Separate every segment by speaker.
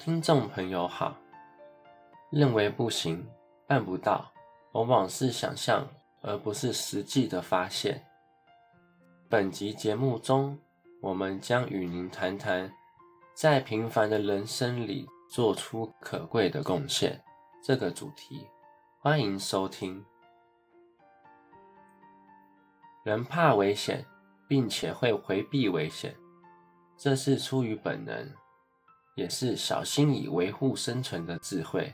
Speaker 1: 听众朋友好，认为不行、办不到，往往是想象而不是实际的发现。本集节目中，我们将与您谈谈，在平凡的人生里做出可贵的贡献这个主题。欢迎收听。人怕危险，并且会回避危险，这是出于本能。也是小心以维护生存的智慧，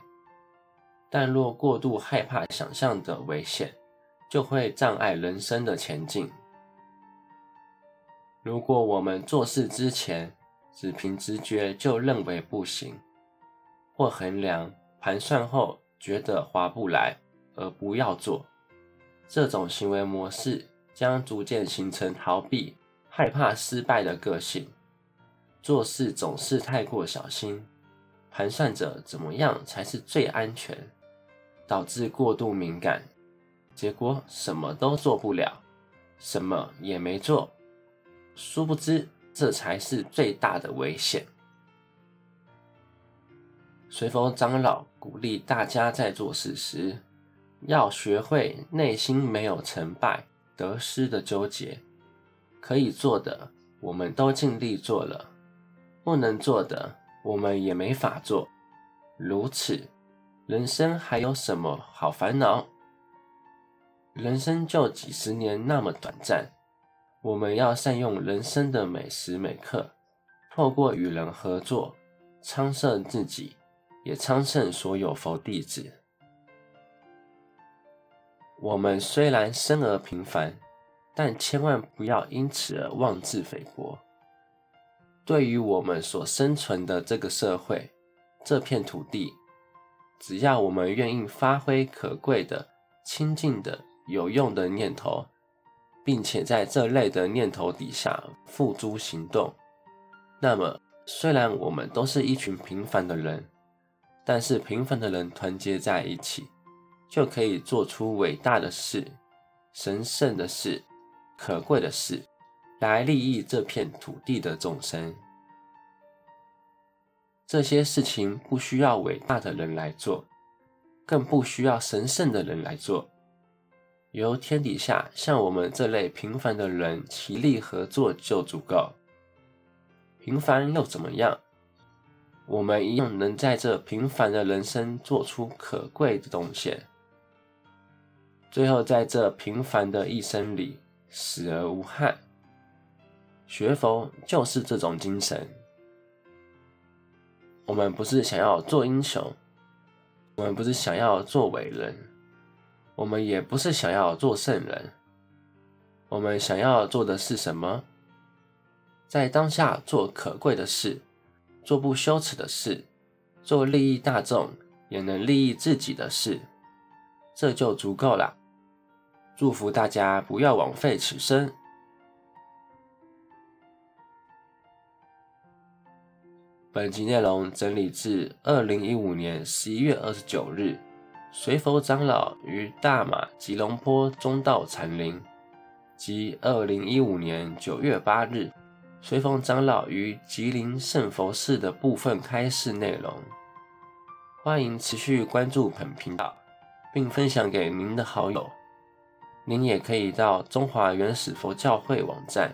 Speaker 1: 但若过度害怕想象的危险，就会障碍人生的前进。如果我们做事之前只凭直觉就认为不行，或衡量盘算后觉得划不来而不要做，这种行为模式将逐渐形成逃避、害怕失败的个性。做事总是太过小心，盘算着怎么样才是最安全，导致过度敏感，结果什么都做不了，什么也没做。殊不知，这才是最大的危险。随佛长老鼓励大家在做事时，要学会内心没有成败得失的纠结，可以做的，我们都尽力做了。不能做的，我们也没法做。如此，人生还有什么好烦恼？人生就几十年那么短暂，我们要善用人生的每时每刻，透过与人合作，昌盛自己，也昌盛所有佛弟子。我们虽然生而平凡，但千万不要因此而妄自菲薄。对于我们所生存的这个社会、这片土地，只要我们愿意发挥可贵的、清净的、有用的念头，并且在这类的念头底下付诸行动，那么虽然我们都是一群平凡的人，但是平凡的人团结在一起，就可以做出伟大的事、神圣的事、可贵的事。来利益这片土地的众生，这些事情不需要伟大的人来做，更不需要神圣的人来做，由天底下像我们这类平凡的人齐力合作就足够。平凡又怎么样？我们一样能在这平凡的人生做出可贵的贡献，最后在这平凡的一生里死而无憾。学佛就是这种精神。我们不是想要做英雄，我们不是想要做伟人，我们也不是想要做圣人。我们想要做的是什么？在当下做可贵的事，做不羞耻的事，做利益大众也能利益自己的事，这就足够了。祝福大家不要枉费此生。本集内容整理自二零一五年十一月二十九日，随佛长老于大马吉隆坡中道禅林，及二零一五年九月八日，随佛长老于吉林圣佛寺的部分开示内容。欢迎持续关注本频道，并分享给您的好友。您也可以到中华原始佛教会网站，